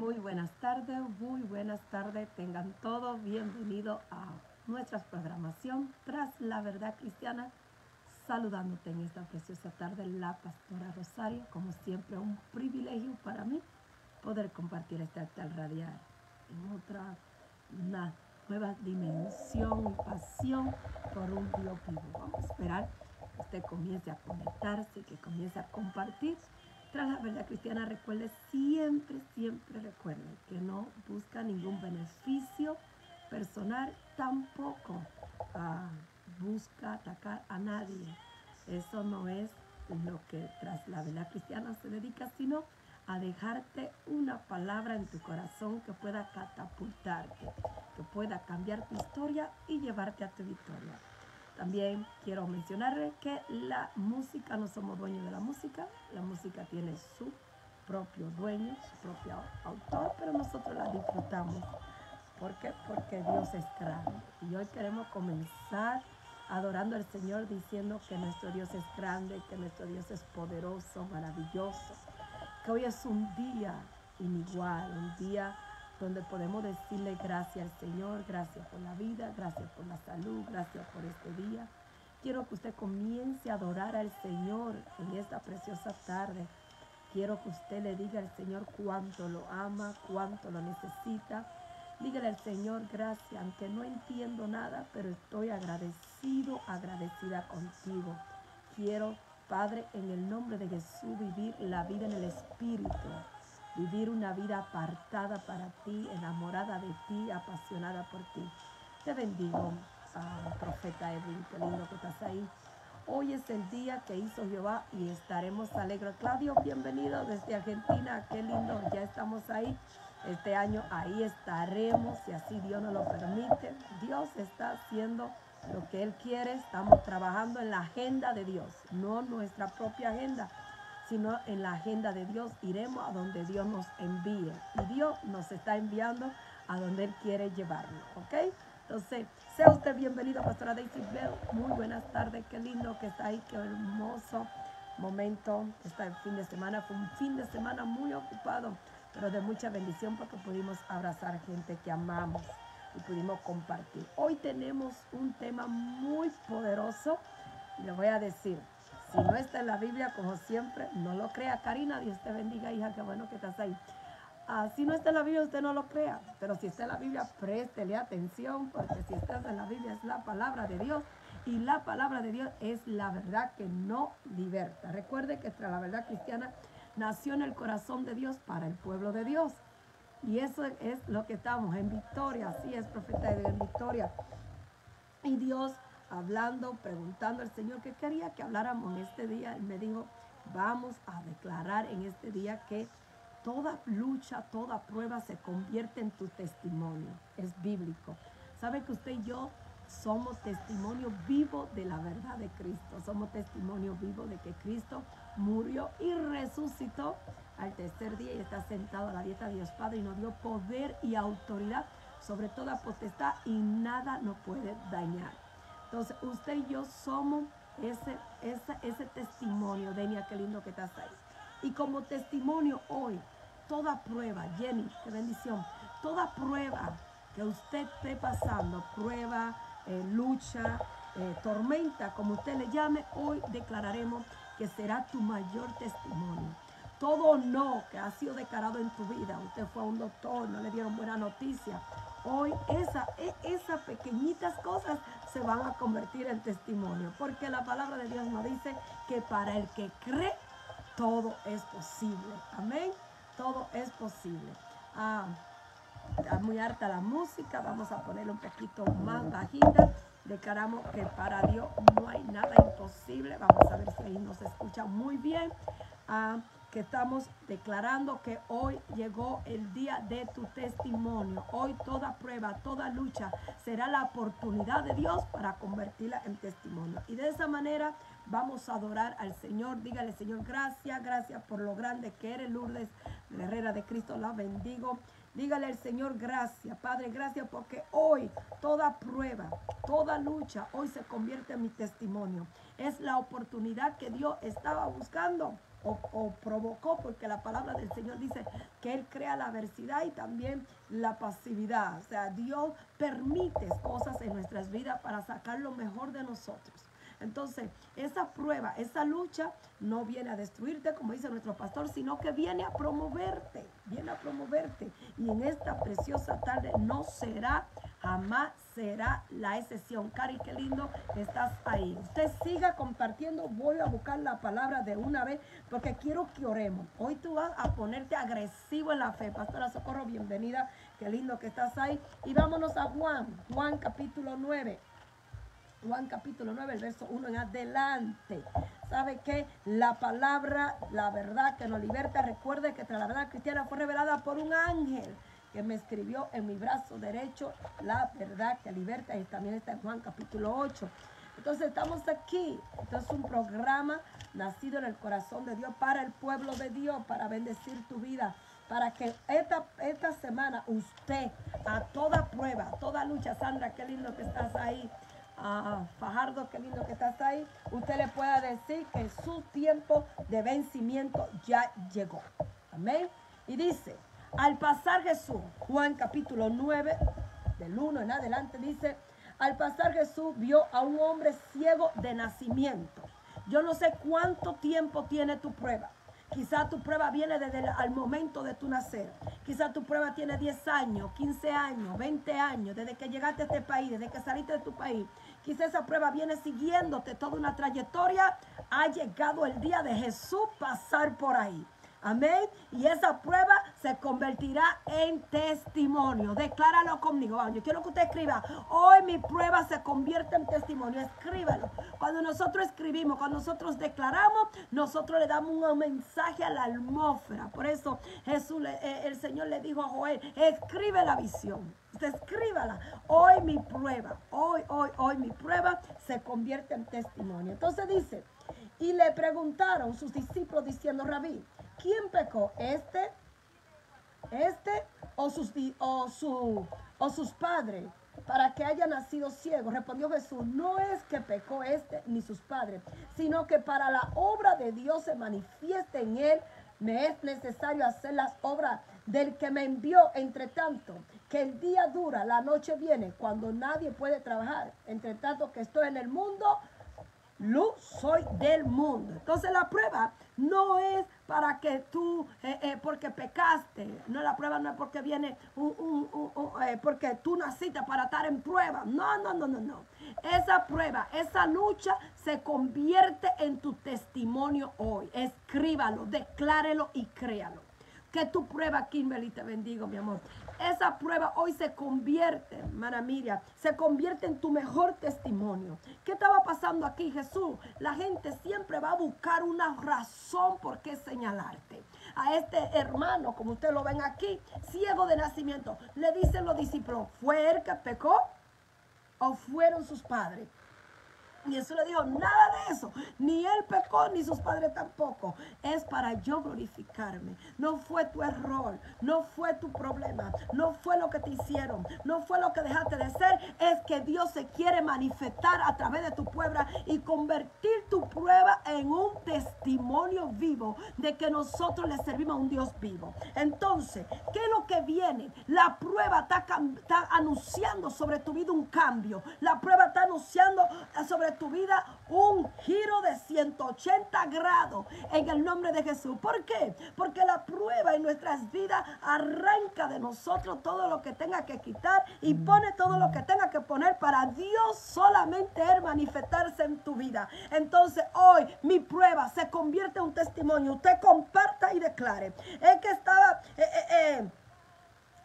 Muy buenas tardes, muy buenas tardes. Tengan todos bienvenido a nuestra programación tras la verdad cristiana. Saludándote en esta preciosa tarde, la pastora Rosario. Como siempre, un privilegio para mí poder compartir este altar radial en otra, una nueva dimensión y pasión por un Dios vivo. Vamos a esperar que usted comience a conectarse, que comience a compartir tras la verdad cristiana, recuerde siempre, siempre recuerde que no busca ningún beneficio personal, tampoco ah, busca atacar a nadie. Eso no es lo que tras la verdad cristiana se dedica, sino a dejarte una palabra en tu corazón que pueda catapultarte, que pueda cambiar tu historia y llevarte a tu victoria. También quiero mencionarle que la música, no somos dueños de la música, la música tiene su propio dueño, su propio autor, pero nosotros la disfrutamos. ¿Por qué? Porque Dios es grande. Y hoy queremos comenzar adorando al Señor diciendo que nuestro Dios es grande, que nuestro Dios es poderoso, maravilloso, que hoy es un día inigual, un día donde podemos decirle gracias al Señor, gracias por la vida, gracias por la salud, gracias por este día. Quiero que usted comience a adorar al Señor en esta preciosa tarde. Quiero que usted le diga al Señor cuánto lo ama, cuánto lo necesita. Dígale al Señor gracias, aunque no entiendo nada, pero estoy agradecido, agradecida contigo. Quiero, Padre, en el nombre de Jesús, vivir la vida en el Espíritu vivir una vida apartada para ti, enamorada de ti, apasionada por ti. Te bendigo, ah, profeta Edwin, qué lindo que estás ahí. Hoy es el día que hizo Jehová y estaremos alegres. Claudio, bienvenido desde Argentina, qué lindo, ya estamos ahí. Este año ahí estaremos, si así Dios nos lo permite. Dios está haciendo lo que Él quiere, estamos trabajando en la agenda de Dios, no nuestra propia agenda sino en la agenda de Dios. Iremos a donde Dios nos envíe. Y Dios nos está enviando a donde Él quiere llevarnos. ¿Ok? Entonces, sea usted bienvenido, Pastora Daisy Bell. Muy buenas tardes. Qué lindo que está ahí. Qué hermoso momento. Este fin de semana fue un fin de semana muy ocupado, pero de mucha bendición porque pudimos abrazar gente que amamos y pudimos compartir. Hoy tenemos un tema muy poderoso. Le voy a decir, si no está en la Biblia, como siempre, no lo crea. Karina, Dios te bendiga, hija, qué bueno que estás ahí. Ah, si no está en la Biblia, usted no lo crea. Pero si está en la Biblia, préstele atención, porque si está en la Biblia es la palabra de Dios. Y la palabra de Dios es la verdad que no liberta. Recuerde que la verdad cristiana nació en el corazón de Dios para el pueblo de Dios. Y eso es lo que estamos en victoria. Así es, profeta de victoria. Y Dios hablando, preguntando al Señor que quería que habláramos en este día. Él me dijo, vamos a declarar en este día que toda lucha, toda prueba se convierte en tu testimonio. Es bíblico. ¿Sabe que usted y yo somos testimonio vivo de la verdad de Cristo? Somos testimonio vivo de que Cristo murió y resucitó al tercer día y está sentado a la dieta de Dios Padre y nos dio poder y autoridad sobre toda potestad y nada nos puede dañar. Entonces, usted y yo somos ese, ese, ese testimonio. Denia, qué lindo que estás ahí. Y como testimonio hoy, toda prueba, Jenny, qué bendición, toda prueba que usted esté pasando, prueba, eh, lucha, eh, tormenta, como usted le llame, hoy declararemos que será tu mayor testimonio. Todo no que ha sido declarado en tu vida, usted fue a un doctor, no le dieron buena noticia, hoy esa, e, esas pequeñitas cosas se van a convertir en testimonio. Porque la palabra de Dios nos dice que para el que cree, todo es posible. Amén. Todo es posible. Ah, está muy harta la música. Vamos a ponerle un poquito más bajita. Declaramos que para Dios no hay nada imposible. Vamos a ver si ahí nos escucha muy bien. Ah, que estamos declarando que hoy llegó el día de tu testimonio. Hoy toda prueba, toda lucha será la oportunidad de Dios para convertirla en testimonio. Y de esa manera vamos a adorar al Señor. Dígale, Señor, gracias, gracias por lo grande que eres, Lourdes, guerrera de Cristo, la bendigo. Dígale al Señor gracias, Padre, gracias porque hoy toda prueba, toda lucha, hoy se convierte en mi testimonio. Es la oportunidad que Dios estaba buscando o, provocó, porque la palabra del Señor dice que Él crea la adversidad y también la pasividad. O sea, Dios permite cosas en nuestras vidas para sacar lo mejor de nosotros. Entonces, esa prueba, esa lucha no viene a destruirte, como dice nuestro pastor, sino que viene a promoverte, viene a promoverte. Y en esta preciosa tarde no será, jamás será la excepción. Cari, qué lindo que estás ahí. Usted siga compartiendo. Voy a buscar la palabra de una vez porque quiero que oremos. Hoy tú vas a ponerte agresivo en la fe. Pastora Socorro, bienvenida. Qué lindo que estás ahí. Y vámonos a Juan, Juan capítulo 9. Juan capítulo 9, el verso 1 en adelante. ¿Sabe que La palabra, la verdad que nos liberta. Recuerde que la verdad cristiana fue revelada por un ángel que me escribió en mi brazo derecho la verdad que liberta. Y también está en Juan capítulo 8. Entonces estamos aquí. Esto es un programa nacido en el corazón de Dios para el pueblo de Dios, para bendecir tu vida. Para que esta, esta semana usted, a toda prueba, a toda lucha, Sandra, qué lindo que estás ahí a Fajardo, qué lindo que estás ahí, usted le pueda decir que su tiempo de vencimiento ya llegó. Amén. Y dice, al pasar Jesús, Juan capítulo 9, del 1 en adelante, dice, al pasar Jesús vio a un hombre ciego de nacimiento. Yo no sé cuánto tiempo tiene tu prueba. Quizá tu prueba viene desde el momento de tu nacer. Quizá tu prueba tiene 10 años, 15 años, 20 años, desde que llegaste a este país, desde que saliste de tu país. Quizá esa prueba viene siguiéndote toda una trayectoria. Ha llegado el día de Jesús pasar por ahí. Amén. Y esa prueba se convertirá en testimonio. Decláralo conmigo. Yo quiero que usted escriba. Hoy mi prueba se convierte en testimonio. Escríbalo. Cuando nosotros escribimos, cuando nosotros declaramos, nosotros le damos un mensaje a la atmósfera. Por eso Jesús, eh, el Señor le dijo a Joel, escribe la visión. Escríbala. Hoy mi prueba, hoy, hoy, hoy mi prueba se convierte en testimonio. Entonces dice, y le preguntaron sus discípulos diciendo, Rabí, ¿quién pecó? ¿Este? ¿Este o sus, o su, o sus padres? Para que haya nacido ciego. Respondió Jesús, no es que pecó este ni sus padres, sino que para la obra de Dios se manifieste en él, me es necesario hacer las obras del que me envió. Entre tanto, que el día dura, la noche viene, cuando nadie puede trabajar. Entre tanto que estoy en el mundo, luz soy del mundo. Entonces la prueba no es para que tú, eh, eh, porque pecaste, no la prueba no es porque viene un, eh, porque tú naciste para estar en prueba. No, no, no, no, no. Esa prueba, esa lucha se convierte en tu testimonio hoy. Escríbalo, declárelo y créalo. Que tu prueba, Kimberly, te bendigo, mi amor. Esa prueba hoy se convierte, hermana Miriam, se convierte en tu mejor testimonio. ¿Qué estaba pasando aquí, Jesús? La gente siempre va a buscar una razón por qué señalarte. A este hermano, como ustedes lo ven aquí, ciego de nacimiento, le dicen los discípulos, ¿fue él que pecó o fueron sus padres? Y Jesús le dijo, nada de eso. Ni él pecó, ni sus padres tampoco. Es para yo glorificarme. No fue tu error. No fue tu problema. No fue lo que te hicieron. No fue lo que dejaste de ser. Es que Dios se quiere manifestar a través de tu prueba y convertir tu prueba en un testimonio vivo de que nosotros le servimos a un Dios vivo. Entonces, ¿qué es lo que viene? La prueba está, está anunciando sobre tu vida un cambio. La prueba está anunciando sobre tu vida un giro de 180 grados en el nombre de Jesús. ¿Por qué? Porque la prueba en nuestras vidas arranca de nosotros todo lo que tenga que quitar y pone todo lo que tenga que poner para Dios solamente manifestarse en tu vida. Entonces hoy mi prueba se convierte en un testimonio. Usted comparta y declare. Es que estaba... Eh, eh, eh,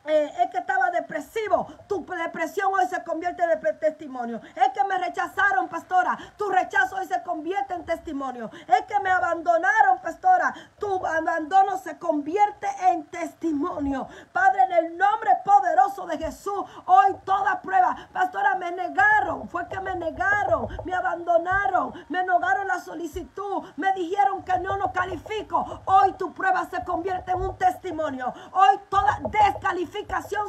eh, es que estaba depresivo, tu depresión hoy se convierte en testimonio. Es que me rechazaron, pastora, tu rechazo hoy se convierte en testimonio. Es que me abandonaron, pastora, tu abandono se convierte en testimonio. Padre, en el nombre poderoso de Jesús, hoy toda prueba, pastora, me negaron, fue que me negaron, me abandonaron, me negaron la solicitud, me dijeron que no nos califico. Hoy tu prueba se convierte en un testimonio. Hoy toda descalificación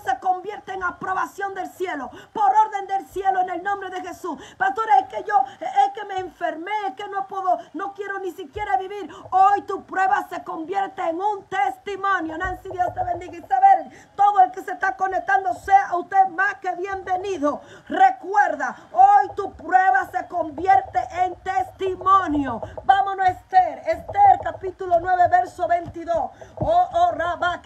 se convierte en aprobación del cielo, por orden del cielo en el nombre de Jesús. Pastora, es que yo, es que me enfermé, es que no puedo, no quiero ni siquiera vivir. Hoy tu prueba se convierte en un testimonio. Nancy, Dios te bendiga. Isabel, todo el que se está conectando, sea usted más que bienvenido. Recuerda, hoy tu prueba se convierte en testimonio. Vámonos, Esther. Esther, capítulo 9, verso 22. Oh, oh, Rabba,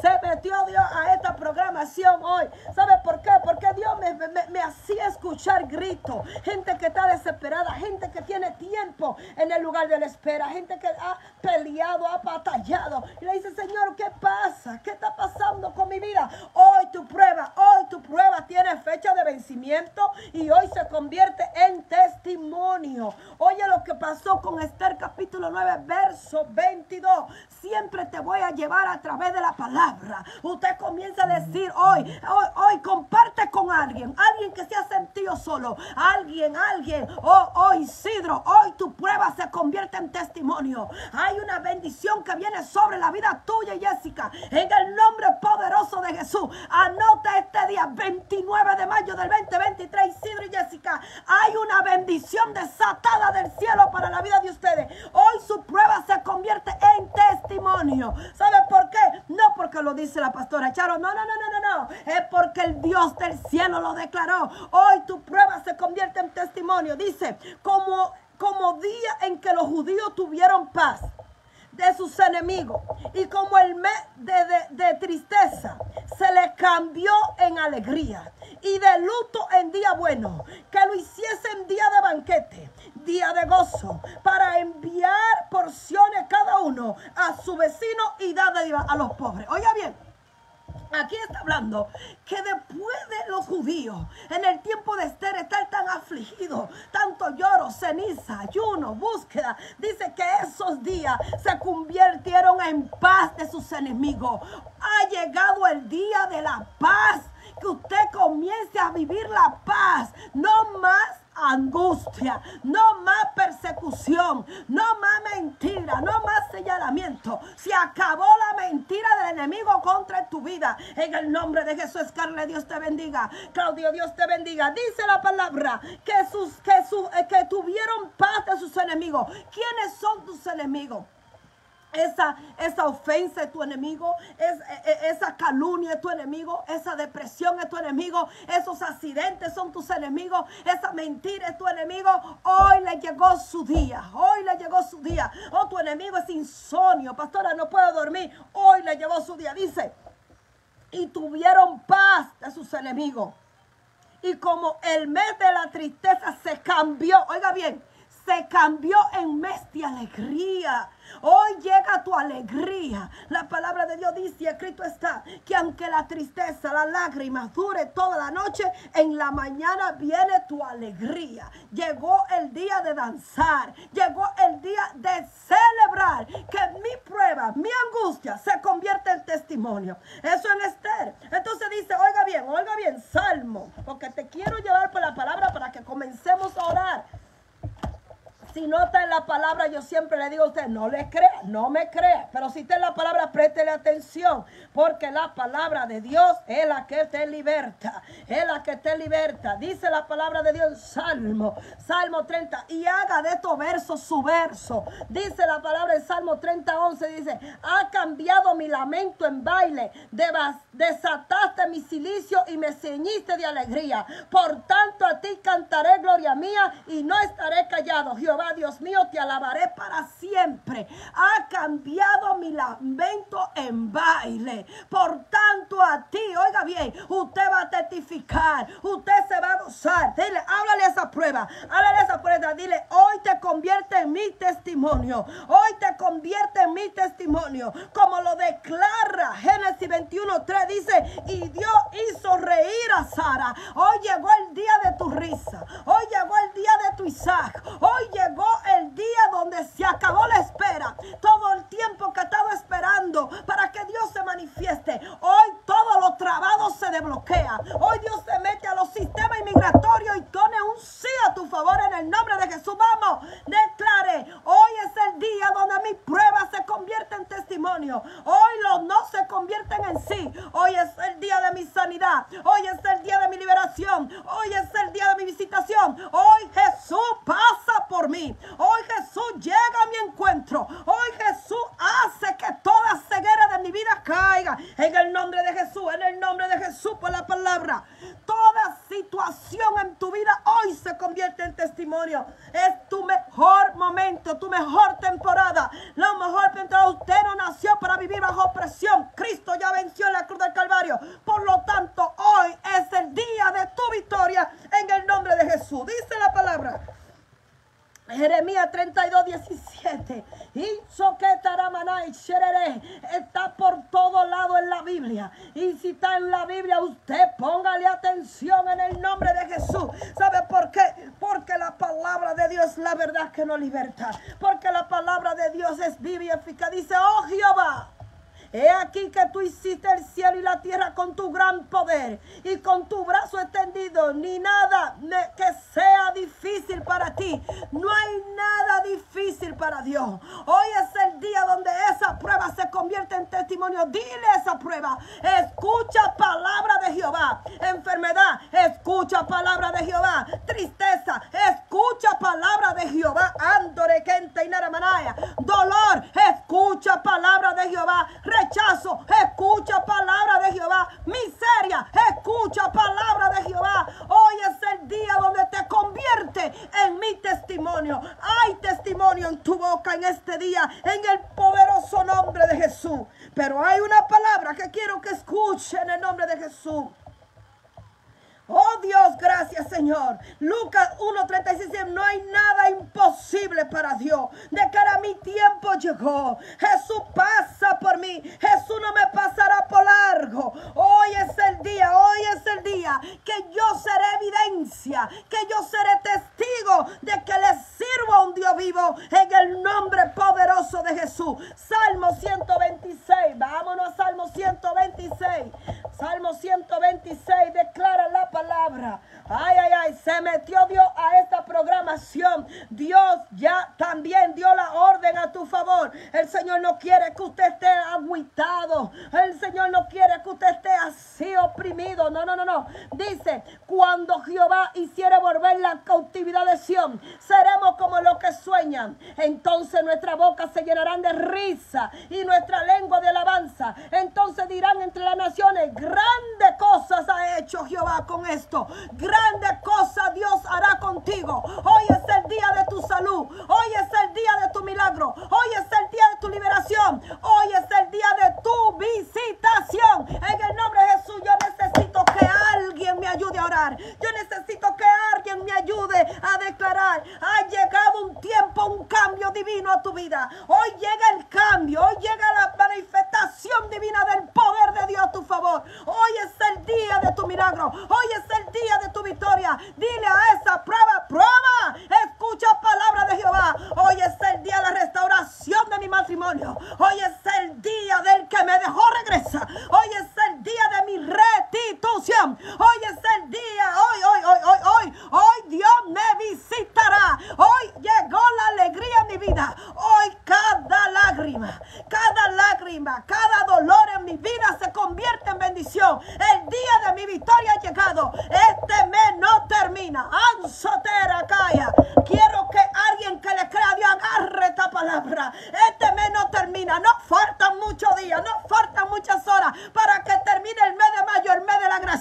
Se metió Dios a esta programación hoy. ¿Sabe por qué? Porque Dios me, me hacía escuchar gritos. Gente que está desesperada, gente que tiene tiempo en el lugar de la espera, gente que ha peleado, ha batallado. Y le dice, Señor, ¿qué pasa? ¿Qué está pasando con mi vida? Hoy tu prueba, hoy tu prueba tiene fecha de vencimiento y hoy se convierte en testimonio. Oye lo que pasó con Esther capítulo 9, verso 22. Siempre te voy a llevar a través de la palabra. Usted comienza a decir hoy, hoy, hoy comparte con alguien, alguien que se ha sentido solo, alguien, alguien, oh, oh Isidro, hoy tu prueba se convierte en testimonio. Hay una bendición que viene sobre la vida tuya, Jessica, en el nombre poderoso de Jesús. Anota este día, 29 de mayo del 2023, Isidro y Jessica. Hay una bendición desatada del cielo para la vida de ustedes. Hoy su prueba se convierte en testimonio. ¿Sabe por qué? No porque lo dice la pastora Charo. No, no, no, no, no, no. Es porque el Dios del cielo lo declaró. Hoy tu prueba se convierte en testimonio. Dice, como, como día en que los judíos tuvieron paz de sus enemigos. Y como el mes de, tristeza se le cambió en alegría. Y de luto en día bueno. Que lo hiciese en día de banquete, día de gozo. Para enviar porciones cada uno a su vecino y dar a los pobres. Oiga bien. Aquí está que después de los judíos, en el tiempo de Esther, estar tan afligido, tanto lloro, ceniza, ayuno, búsqueda, dice que esos días se convirtieron en paz de sus enemigos. Ha llegado el día de la paz, que usted comience a vivir la paz, no más angustia, no más persecución, no más mentira, no más señalamiento. Se acabó la mentira del enemigo contra tu vida. En el nombre de Jesús, Carle, Dios te bendiga. Claudio, Dios te bendiga. Dice la palabra que, sus, que, eh, que tuvieron paz de sus enemigos. ¿Quiénes son tus enemigos? Esa, esa ofensa es tu enemigo, es, e, e, esa calumnia es tu enemigo, esa depresión es tu enemigo, esos accidentes son tus enemigos, esa mentira es tu enemigo. Hoy le llegó su día, hoy le llegó su día. Oh, tu enemigo es insomnio, pastora, no puedo dormir. Hoy le llegó su día, dice. Y tuvieron paz de sus enemigos. Y como el mes de la tristeza se cambió, oiga bien, se cambió en mes de alegría. Hoy llega tu alegría. La palabra de Dios dice, escrito está, que aunque la tristeza, la lágrima dure toda la noche, en la mañana viene tu alegría. Llegó el día de danzar, llegó el día de celebrar que mi prueba, mi angustia se convierte en testimonio. Eso en Esther dice, oiga bien, oiga bien, salmo, porque te quiero llevar por la palabra para que comencemos a orar. Si no está en la palabra, yo siempre le digo a usted, no le crea, no me crea. Pero si está la palabra, préstele atención. Porque la palabra de Dios es la que te liberta. Es la que te liberta. Dice la palabra de Dios en Salmo, Salmo 30. Y haga de estos versos su verso. Dice la palabra en Salmo 30, 11. Dice, ha cambiado mi lamento en baile. Desataste mi silicio y me ceñiste de alegría. Por tanto a ti cantaré gloria mía y no estaré callado. Jehová Dios mío, te alabaré para siempre. Cambiado mi lamento en baile. Por tanto, a ti, oiga bien, usted va a testificar, usted se va a gozar. Dile, háblale esa prueba, háblale esa prueba. Dile, hoy te convierte en mi testimonio. Hoy te convierte en mi testimonio. Como lo declara Génesis 21, 3 dice, y Dios hizo reír a Sara. Hoy llegó el día de tu risa. Hoy llegó el día de tu Isaac. Hoy llegó el día donde se acabó la espera. Todo el tiempo que estaba esperando para que Dios se manifieste. Hoy todo lo trabado se desbloquea. Hoy Dios se mete a los sistemas inmigratorios y pone un sí a tu favor en el nombre de Jesús. Vamos, declare. Hoy es el día donde mi prueba se convierte en testimonio. Hoy los no se convierte convierten en sí. Hoy es el día de mi sanidad. Hoy es el día de mi liberación. Hoy es el día de mi visitación. Hoy Jesús pasa por mí. Hoy Jesús llega a mi encuentro. Hoy Jesús hace que toda ceguera de mi vida caiga. En el nombre de por la palabra. Toda situación en tu vida hoy se convierte en testimonio. Es tu mejor momento, tu mejor temporada. Lo mejor temporada. Usted no nació para vivir bajo presión. Cristo ya venció en la cruz del Calvario. Por lo tanto, hoy es el día de tu victoria en el nombre de Jesús. Dice la palabra. Jeremías 32, 17. Está por todo lado en la Biblia. Y si está en la Biblia, usted póngale atención en el nombre de Jesús. ¿Sabe por qué? Porque la palabra de Dios es la verdad que nos liberta. Porque la palabra de Dios es viva y eficaz. Dice, oh Jehová. He aquí que tú hiciste el cielo y la tierra con tu gran poder y con tu brazo extendido. Ni nada que sea difícil para ti. No hay nada difícil para Dios. Hoy es el día donde esa prueba se convierte en testimonio. Dile esa prueba. Escucha palabra de Jehová. Enfermedad, escucha palabra de Jehová. Tristeza, escucha palabra de Jehová. Andore, Kente y Naramanaya. Dolor, escucha palabra de Jehová rechazo, escucha palabra de Jehová. Miseria, escucha palabra de Jehová. Hoy es el día donde te convierte en mi testimonio. Hay testimonio en tu boca en este día, en el poderoso nombre de Jesús. Pero hay una palabra que quiero que escuchen en el nombre de Jesús. Oh Dios, gracias Señor. Lucas 1.36 no hay nada imposible para Dios. De cara mi tiempo llegó. Jesús pasa por mí. Jesús no me pasará por largo. El hoy es el día que yo seré evidencia, que yo seré testigo de que le sirvo a un Dios vivo en el nombre poderoso de Jesús. Salmo 126. Vámonos a Salmo 126. Salmo 126 declara la palabra. Ay, ay, ay, se metió Dios a esta programación. Dios ya también dio la orden a tu favor. El Señor no quiere que usted esté agüitado. El Señor no quiere que usted esté así oprimido. No, no, no, no. Dice, cuando Jehová hiciere volver la seremos como los que sueñan. Entonces nuestra boca se llenarán de risa y nuestra lengua de alabanza. Entonces dirán entre las naciones, grandes cosas ha hecho Jehová con esto. Grandes cosas Dios hará contigo. Hoy es el día de tu salud. Hoy es el día de tu milagro. Hoy es el día de tu liberación. Hoy es el día de tu visitación. En el nombre de Jesús yo necesito que me ayude a orar. Yo necesito que alguien me ayude a declarar. Ha llegado un tiempo, un cambio divino a tu vida. Hoy llega el cambio. Hoy llega la manifestación divina del poder de Dios a tu favor. Hoy es el día de tu milagro. Hoy es el día de tu victoria. Dile a esa prueba, prueba. Escucha palabra de Jehová. Hoy es el día de la restauración de mi matrimonio. Hoy es el día del que me dejó regresa. Hoy es el día de mi restitución. Hoy es el día, hoy, hoy, hoy, hoy, hoy, hoy Dios me visitará. Hoy llegó la alegría en mi vida. Hoy cada lágrima, cada lágrima, cada dolor en mi vida se convierte en bendición. El día de mi victoria ha llegado. Este mes no termina. Ansotera calla. Quiero que alguien que le crea a Dios agarre esta palabra. Este mes no termina. No faltan muchos días. No faltan muchas horas para que termine el mes de mayo, el mes de la gracia.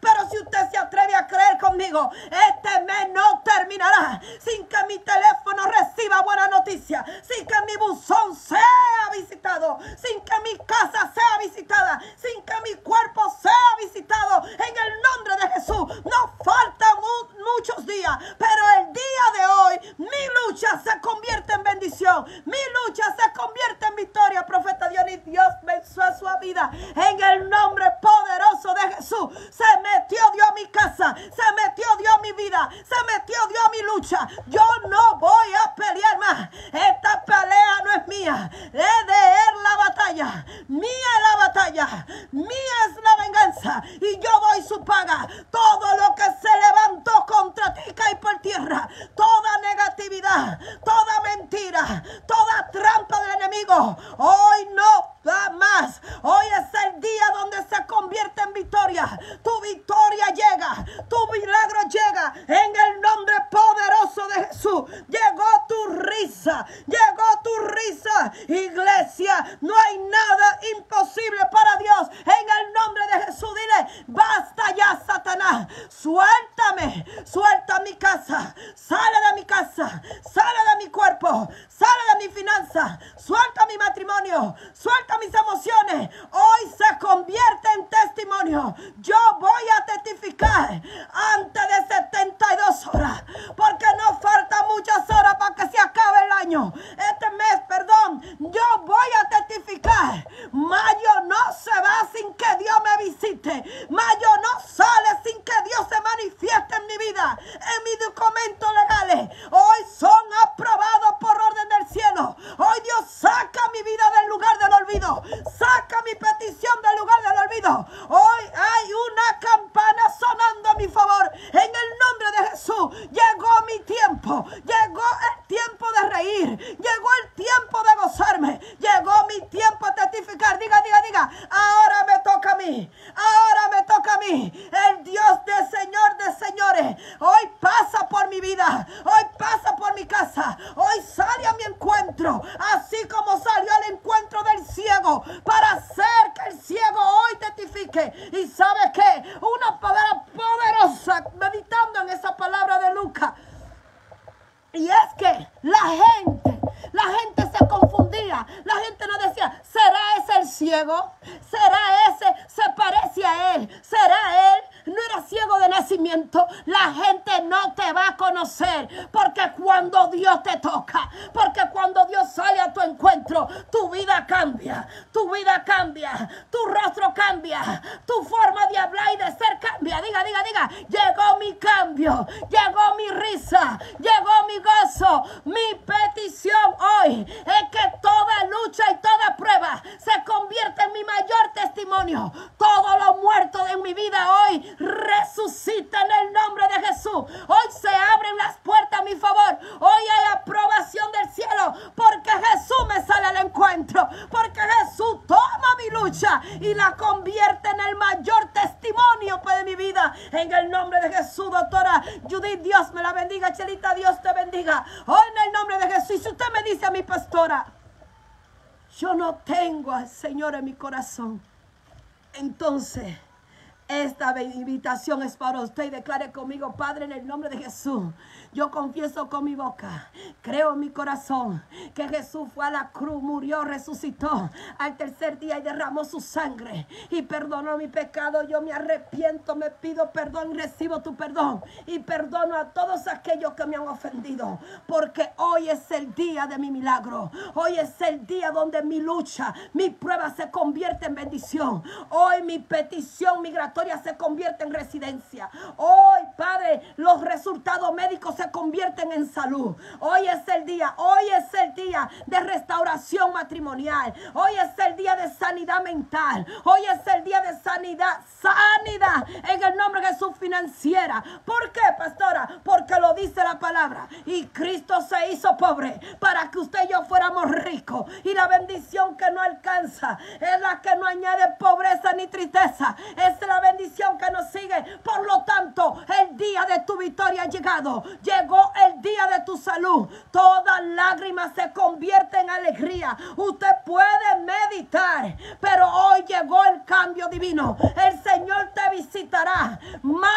Pero si usted se atreve a creer conmigo, este mes no terminará sin que mi teléfono reciba buena noticia. Sin que mi buzón sea visitado. Sin que mi casa sea visitada. Sin que mi cuerpo sea visitado. En el nombre de Jesús. No faltan muchos días. Pero el día de hoy, mi lucha se convierte en bendición. Mi lucha se convierte en victoria. Profeta Dionis, Dios venció a su En el nombre no hay nada cuando Dios te toca, porque cuando Dios sale a tu encuentro, tu vida cambia. Tu vida cambia. Tu rostro cambia. Tu forma de hablar y de ser cambia. Diga, diga, diga. Llegó mi cambio. Llegó mi risa. Llegó mi gozo. Mi petición hoy es que toda lucha y toda prueba se convierta en mi mayor testimonio. Todos los muertos de mi vida hoy resucita en el nombre de Jesús. Hoy se abren las puertas a mi favor. Hoy hay aprobación del cielo porque Jesús me sale al encuentro. Porque Jesús toma mi lucha y la convierte en el mayor testimonio de mi vida. En el nombre de Jesús, doctora Judith, Dios me la bendiga. Chelita, Dios te bendiga. Hoy en el nombre de Jesús. Y si usted me dice a mi pastora, yo no tengo al Señor en mi corazón. Entonces, esta invitación es para usted y declare conmigo, Padre, en el nombre de Jesús. Yo confieso con mi boca, creo en mi corazón que Jesús fue a la cruz, murió, resucitó al tercer día y derramó su sangre y perdonó mi pecado. Yo me arrepiento, me pido perdón y recibo tu perdón y perdono a todos aquellos que me han ofendido, porque hoy es el día de mi milagro. Hoy es el día donde mi lucha, mi prueba se convierte en bendición. Hoy mi petición se convierte en residencia. Hoy, Padre, los resultados médicos se convierten en salud. Hoy es el día, hoy es el día de restauración matrimonial. Hoy es el día de sanidad mental. Hoy es el día de sanidad, sanidad en el nombre financiera. ¿Por qué, pastora? Porque lo dice la palabra. Y Cristo se hizo pobre para que usted y yo fuéramos ricos. Y la bendición que no alcanza es la que no añade pobreza ni tristeza. Es la bendición que nos sigue. Por lo tanto, el día de tu victoria ha llegado. Llegó el día de tu salud. Toda lágrima se convierte en alegría. Usted puede meditar, pero hoy llegó el cambio divino. El Señor te visitará.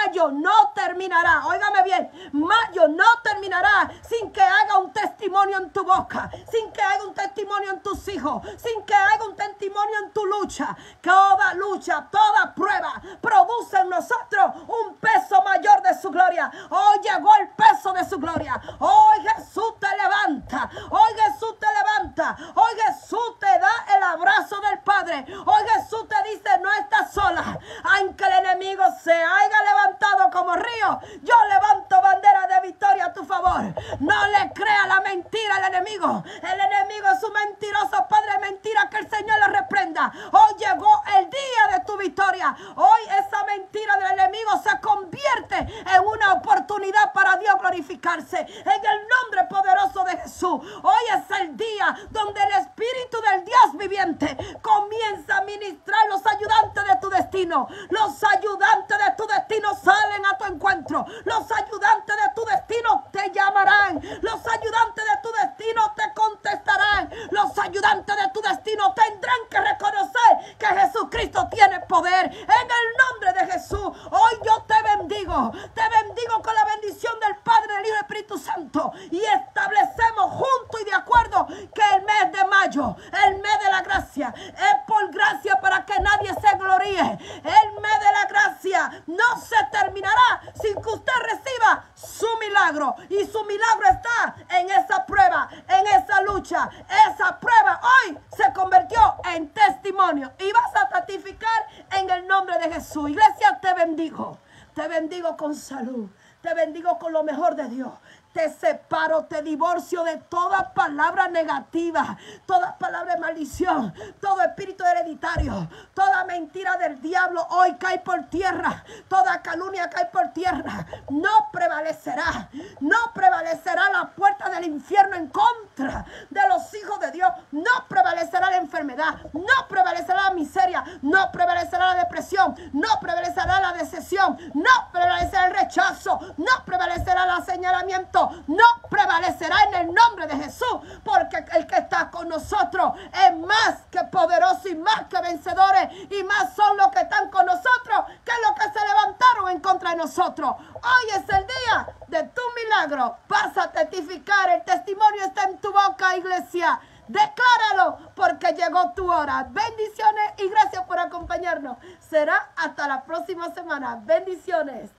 Mayo no terminará. Óigame bien. Mayo no terminará sin que haga un testimonio en tu boca, sin que haga un testimonio en tus hijos, sin que haga un testimonio en tu lucha. Toda lucha, toda prueba, produce en nosotros un peso mayor de su gloria. Hoy llegó el peso de su gloria. Hoy Jesús te levanta. Hoy Jesús te levanta. Hoy Jesús te da el abrazo del Padre. Hoy Jesús te dice, no estás sola. Aunque el enemigo se haya levantado como río, yo levanto bandera de victoria a tu favor. No le crea la mentira al enemigo. El enemigo es un mentiroso padre de mentira que el Señor le reprenda. Hoy llegó el día de tu victoria. Hoy esa mentira del enemigo se convierte en una oportunidad para Dios glorificarse. En el nombre poderoso de Jesús. Hoy es el día donde el Espíritu del Dios viviente comienza a ministrar los ayudantes de tu destino. destino. Los ayudantes de tu destino salen a tu encuentro. Los ayudantes de tu destino te llamarán. Los ayudantes de tu destino te contestarán. Los ayudantes de tu destino tendrán que reconocer que Jesucristo tiene poder. En el nombre de Jesús, hoy yo te bendigo. Te bendigo con la bendición del Padre, del Hijo y Espíritu Santo. Y establecemos juntos y de acuerdo que el mes de mayo, el mes de la gracia, es por gracia para que nadie se gloríe. El mes de la gracia no se terminará sin que usted reciba su milagro. Y su milagro está en esa prueba, en esa lucha. Esa prueba hoy se convirtió en testimonio. Y vas a testificar en el nombre de Jesús. Iglesia, te bendigo. Te bendigo salud. Te bendigo con lo mejor de Dios. Te separo, te divorcio de toda palabra negativa, toda palabra de maldición, todo espíritu hereditario, toda mentira del diablo hoy cae por tierra, toda calumnia cae por tierra. No prevalecerá, no prevalecerá la puerta del infierno en contra de los hijos de Dios. No prevalecerá la enfermedad, no prevalecerá la miseria, no prevalecerá la depresión, no prevalecerá la decepción, no prevalecerá el rechazo, no prevalecerá el señalamiento no prevalecerá en el nombre de Jesús, porque el que está con nosotros es más que poderoso y más que vencedores, y más son los que están con nosotros que los que se levantaron en contra de nosotros. Hoy es el día de tu milagro. Vas a testificar, el testimonio está en tu boca, iglesia. Decláralo porque llegó tu hora. Bendiciones y gracias por acompañarnos. Será hasta la próxima semana. Bendiciones.